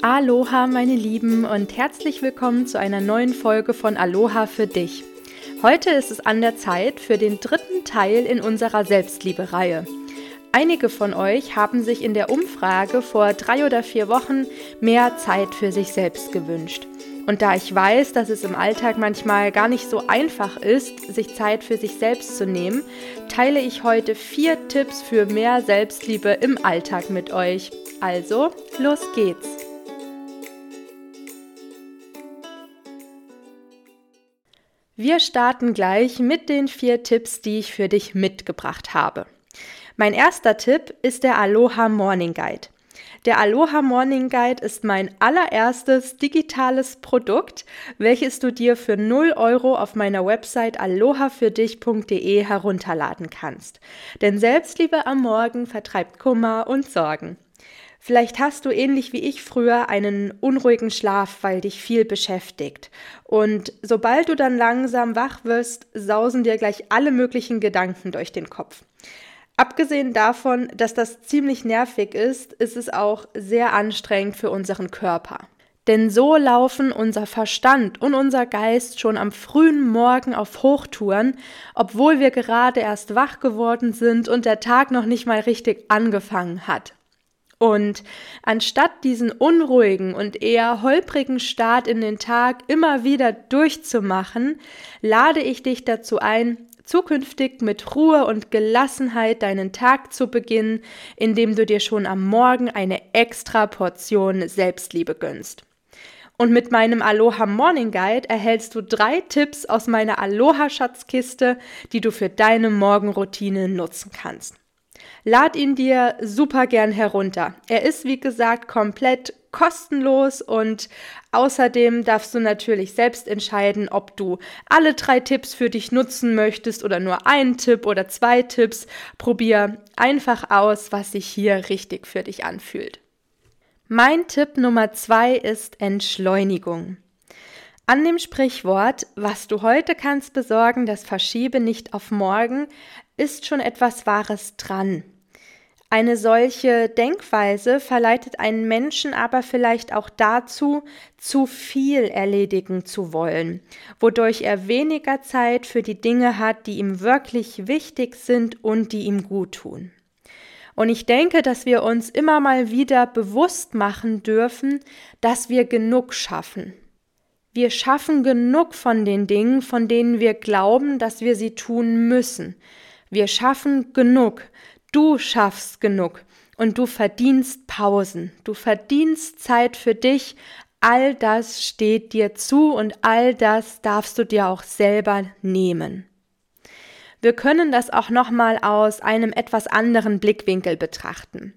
Aloha, meine Lieben, und herzlich willkommen zu einer neuen Folge von Aloha für dich. Heute ist es an der Zeit für den dritten Teil in unserer Selbstliebe-Reihe. Einige von euch haben sich in der Umfrage vor drei oder vier Wochen mehr Zeit für sich selbst gewünscht. Und da ich weiß, dass es im Alltag manchmal gar nicht so einfach ist, sich Zeit für sich selbst zu nehmen, teile ich heute vier Tipps für mehr Selbstliebe im Alltag mit euch. Also, los geht's! Wir starten gleich mit den vier Tipps, die ich für dich mitgebracht habe. Mein erster Tipp ist der Aloha Morning Guide. Der Aloha Morning Guide ist mein allererstes digitales Produkt, welches du dir für 0 Euro auf meiner Website alohafürdich.de herunterladen kannst. Denn Selbstliebe am Morgen vertreibt Kummer und Sorgen. Vielleicht hast du ähnlich wie ich früher einen unruhigen Schlaf, weil dich viel beschäftigt. Und sobald du dann langsam wach wirst, sausen dir gleich alle möglichen Gedanken durch den Kopf. Abgesehen davon, dass das ziemlich nervig ist, ist es auch sehr anstrengend für unseren Körper. Denn so laufen unser Verstand und unser Geist schon am frühen Morgen auf Hochtouren, obwohl wir gerade erst wach geworden sind und der Tag noch nicht mal richtig angefangen hat. Und anstatt diesen unruhigen und eher holprigen Start in den Tag immer wieder durchzumachen, lade ich dich dazu ein, zukünftig mit Ruhe und Gelassenheit deinen Tag zu beginnen, indem du dir schon am Morgen eine extra Portion Selbstliebe gönnst. Und mit meinem Aloha Morning Guide erhältst du drei Tipps aus meiner Aloha Schatzkiste, die du für deine Morgenroutine nutzen kannst. Lad ihn dir super gern herunter. Er ist, wie gesagt, komplett kostenlos und außerdem darfst du natürlich selbst entscheiden, ob du alle drei Tipps für dich nutzen möchtest oder nur einen Tipp oder zwei Tipps. Probier einfach aus, was sich hier richtig für dich anfühlt. Mein Tipp Nummer zwei ist Entschleunigung. An dem Sprichwort, was du heute kannst besorgen, das verschiebe nicht auf morgen, ist schon etwas Wahres dran. Eine solche Denkweise verleitet einen Menschen aber vielleicht auch dazu, zu viel erledigen zu wollen, wodurch er weniger Zeit für die Dinge hat, die ihm wirklich wichtig sind und die ihm gut tun. Und ich denke, dass wir uns immer mal wieder bewusst machen dürfen, dass wir genug schaffen. Wir schaffen genug von den Dingen, von denen wir glauben, dass wir sie tun müssen. Wir schaffen genug. Du schaffst genug. Und du verdienst Pausen. Du verdienst Zeit für dich. All das steht dir zu und all das darfst du dir auch selber nehmen. Wir können das auch nochmal aus einem etwas anderen Blickwinkel betrachten.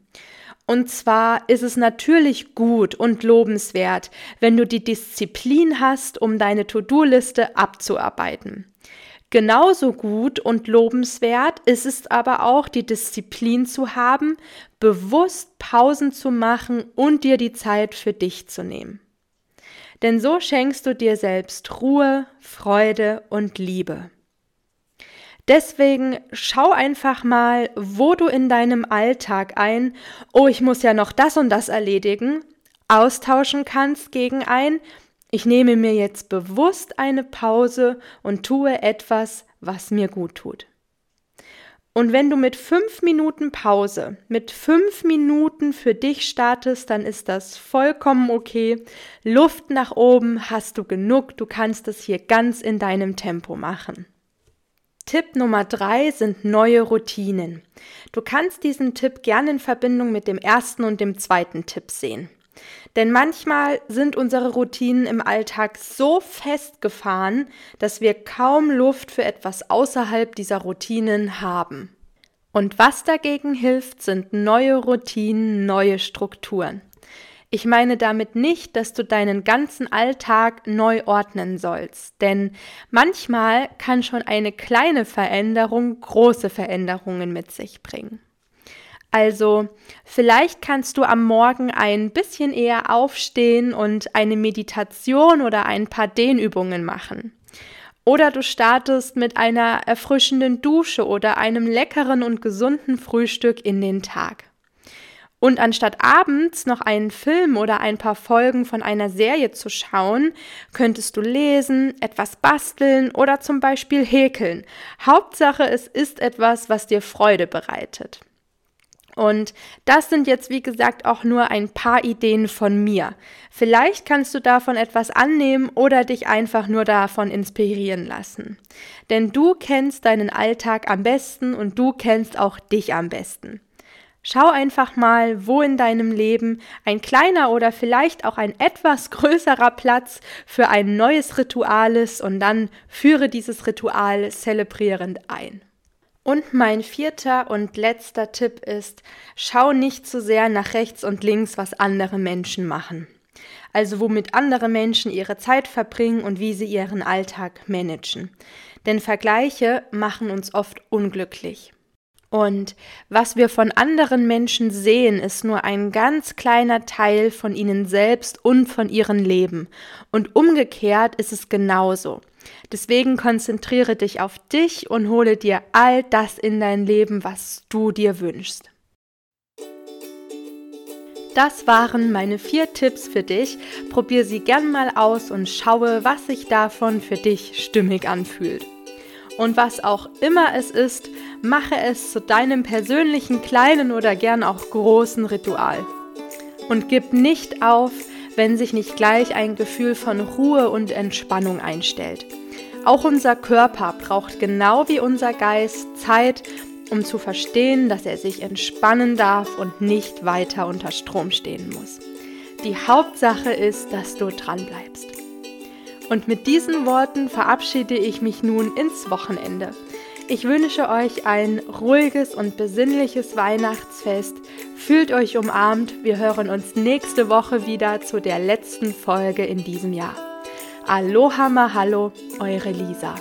Und zwar ist es natürlich gut und lobenswert, wenn du die Disziplin hast, um deine To-Do-Liste abzuarbeiten. Genauso gut und lobenswert ist es aber auch, die Disziplin zu haben, bewusst Pausen zu machen und dir die Zeit für dich zu nehmen. Denn so schenkst du dir selbst Ruhe, Freude und Liebe. Deswegen schau einfach mal, wo du in deinem Alltag ein, oh, ich muss ja noch das und das erledigen, austauschen kannst gegen ein, ich nehme mir jetzt bewusst eine Pause und tue etwas, was mir gut tut. Und wenn du mit fünf Minuten Pause, mit fünf Minuten für dich startest, dann ist das vollkommen okay. Luft nach oben hast du genug. Du kannst es hier ganz in deinem Tempo machen. Tipp Nummer drei sind neue Routinen. Du kannst diesen Tipp gerne in Verbindung mit dem ersten und dem zweiten Tipp sehen. Denn manchmal sind unsere Routinen im Alltag so festgefahren, dass wir kaum Luft für etwas außerhalb dieser Routinen haben. Und was dagegen hilft, sind neue Routinen, neue Strukturen. Ich meine damit nicht, dass du deinen ganzen Alltag neu ordnen sollst, denn manchmal kann schon eine kleine Veränderung große Veränderungen mit sich bringen. Also vielleicht kannst du am Morgen ein bisschen eher aufstehen und eine Meditation oder ein paar Dehnübungen machen. Oder du startest mit einer erfrischenden Dusche oder einem leckeren und gesunden Frühstück in den Tag. Und anstatt abends noch einen Film oder ein paar Folgen von einer Serie zu schauen, könntest du lesen, etwas basteln oder zum Beispiel häkeln. Hauptsache, es ist etwas, was dir Freude bereitet. Und das sind jetzt, wie gesagt, auch nur ein paar Ideen von mir. Vielleicht kannst du davon etwas annehmen oder dich einfach nur davon inspirieren lassen. Denn du kennst deinen Alltag am besten und du kennst auch dich am besten. Schau einfach mal, wo in deinem Leben ein kleiner oder vielleicht auch ein etwas größerer Platz für ein neues Ritual ist und dann führe dieses Ritual zelebrierend ein. Und mein vierter und letzter Tipp ist, schau nicht zu sehr nach rechts und links, was andere Menschen machen. Also womit andere Menschen ihre Zeit verbringen und wie sie ihren Alltag managen. Denn Vergleiche machen uns oft unglücklich. Und was wir von anderen Menschen sehen, ist nur ein ganz kleiner Teil von ihnen selbst und von ihrem Leben. Und umgekehrt ist es genauso. Deswegen konzentriere dich auf dich und hole dir all das in dein Leben, was du dir wünschst. Das waren meine vier Tipps für dich. Probier sie gern mal aus und schaue, was sich davon für dich stimmig anfühlt. Und was auch immer es ist, mache es zu deinem persönlichen kleinen oder gern auch großen Ritual. Und gib nicht auf, wenn sich nicht gleich ein Gefühl von Ruhe und Entspannung einstellt. Auch unser Körper braucht genau wie unser Geist Zeit, um zu verstehen, dass er sich entspannen darf und nicht weiter unter Strom stehen muss. Die Hauptsache ist, dass du dran bleibst. Und mit diesen Worten verabschiede ich mich nun ins Wochenende. Ich wünsche euch ein ruhiges und besinnliches Weihnachtsfest. Fühlt euch umarmt. Wir hören uns nächste Woche wieder zu der letzten Folge in diesem Jahr. Aloha Mahalo, eure Lisa.